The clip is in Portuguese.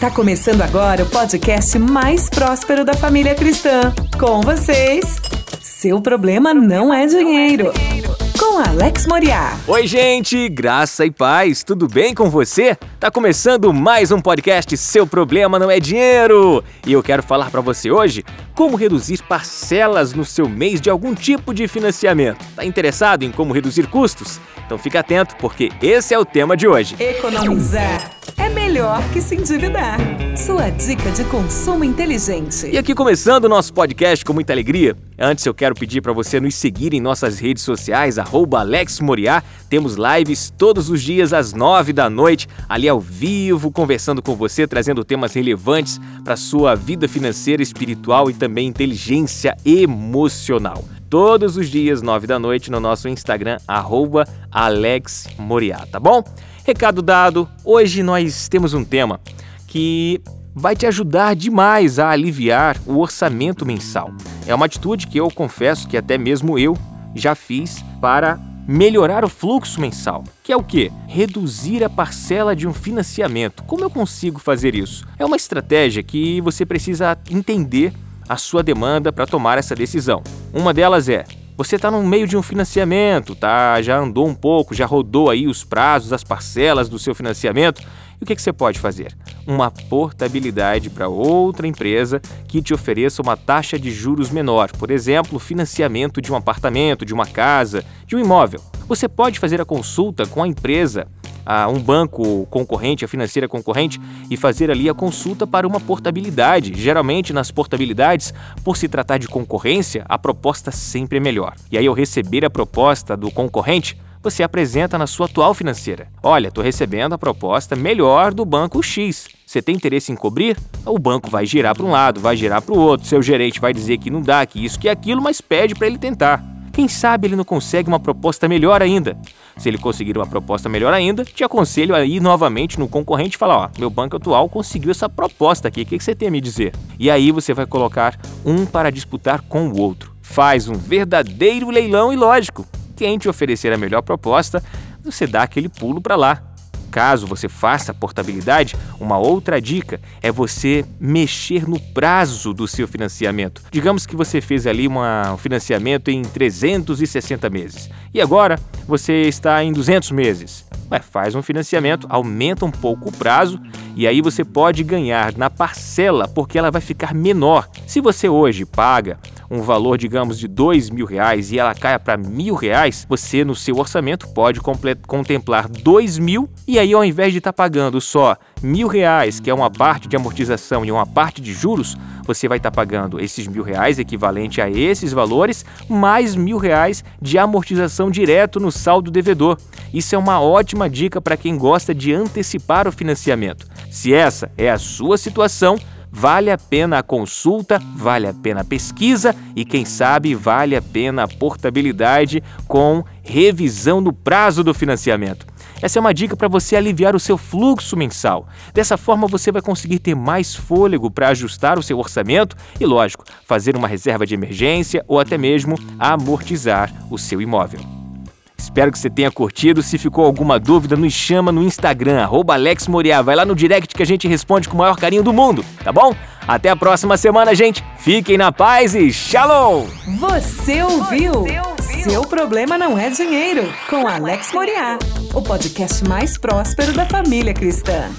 Tá começando agora o podcast mais próspero da família cristã. Com vocês, seu problema não é dinheiro. Com Alex Moriá. Oi, gente, graça e paz, tudo bem com você? Tá começando mais um podcast Seu Problema Não é Dinheiro. E eu quero falar para você hoje como reduzir parcelas no seu mês de algum tipo de financiamento. Tá interessado em como reduzir custos? Então fica atento porque esse é o tema de hoje. Economizar é melhor que se endividar. Sua dica de consumo inteligente. E aqui começando o nosso podcast com muita alegria. Antes eu quero pedir para você nos seguir em nossas redes sociais, @alexmoriá. Temos lives todos os dias às nove da noite, ali ao vivo, conversando com você, trazendo temas relevantes para sua vida financeira, espiritual e também inteligência emocional todos os dias, nove da noite, no nosso Instagram, AlexMoriá, tá bom? Recado dado, hoje nós temos um tema que vai te ajudar demais a aliviar o orçamento mensal. É uma atitude que eu confesso que até mesmo eu já fiz para melhorar o fluxo mensal, que é o que? Reduzir a parcela de um financiamento. Como eu consigo fazer isso? É uma estratégia que você precisa entender a sua demanda para tomar essa decisão. Uma delas é você está no meio de um financiamento, tá? Já andou um pouco, já rodou aí os prazos, as parcelas do seu financiamento. E o que, que você pode fazer? Uma portabilidade para outra empresa que te ofereça uma taxa de juros menor, por exemplo, financiamento de um apartamento, de uma casa, de um imóvel. Você pode fazer a consulta com a empresa a um banco concorrente, a financeira concorrente, e fazer ali a consulta para uma portabilidade. Geralmente, nas portabilidades, por se tratar de concorrência, a proposta sempre é melhor. E aí, ao receber a proposta do concorrente, você apresenta na sua atual financeira. Olha, estou recebendo a proposta melhor do banco X. Você tem interesse em cobrir? O banco vai girar para um lado, vai girar para o outro. Seu gerente vai dizer que não dá, que isso, que aquilo, mas pede para ele tentar. Quem sabe ele não consegue uma proposta melhor ainda. Se ele conseguir uma proposta melhor ainda, te aconselho a ir novamente no concorrente e falar: ó, meu banco atual conseguiu essa proposta aqui, o que você tem a me dizer? E aí você vai colocar um para disputar com o outro. Faz um verdadeiro leilão e lógico. Quem te oferecer a melhor proposta, você dá aquele pulo para lá. Caso você faça portabilidade, uma outra dica é você mexer no prazo do seu financiamento. Digamos que você fez ali uma, um financiamento em 360 meses e agora você está em 200 meses. Ué, faz um financiamento, aumenta um pouco o prazo e aí você pode ganhar na parcela porque ela vai ficar menor. Se você hoje paga um valor, digamos, de dois mil reais e ela caia para mil reais, você no seu orçamento pode contemplar dois mil e aí ao invés de estar tá pagando só mil reais, que é uma parte de amortização e uma parte de juros, você vai estar tá pagando esses mil reais, equivalente a esses valores, mais mil reais de amortização direto no saldo devedor. Isso é uma ótima dica para quem gosta de antecipar o financiamento. Se essa é a sua situação, Vale a pena a consulta, vale a pena a pesquisa e, quem sabe, vale a pena a portabilidade com revisão no prazo do financiamento. Essa é uma dica para você aliviar o seu fluxo mensal. Dessa forma, você vai conseguir ter mais fôlego para ajustar o seu orçamento e, lógico, fazer uma reserva de emergência ou até mesmo amortizar o seu imóvel. Espero que você tenha curtido. Se ficou alguma dúvida, nos chama no Instagram, arroba Alex Moriá. Vai lá no direct que a gente responde com o maior carinho do mundo, tá bom? Até a próxima semana, gente. Fiquem na paz e shalom! Você ouviu? Você ouviu? Seu problema não é dinheiro, com Alex Moriá, o podcast mais próspero da família cristã.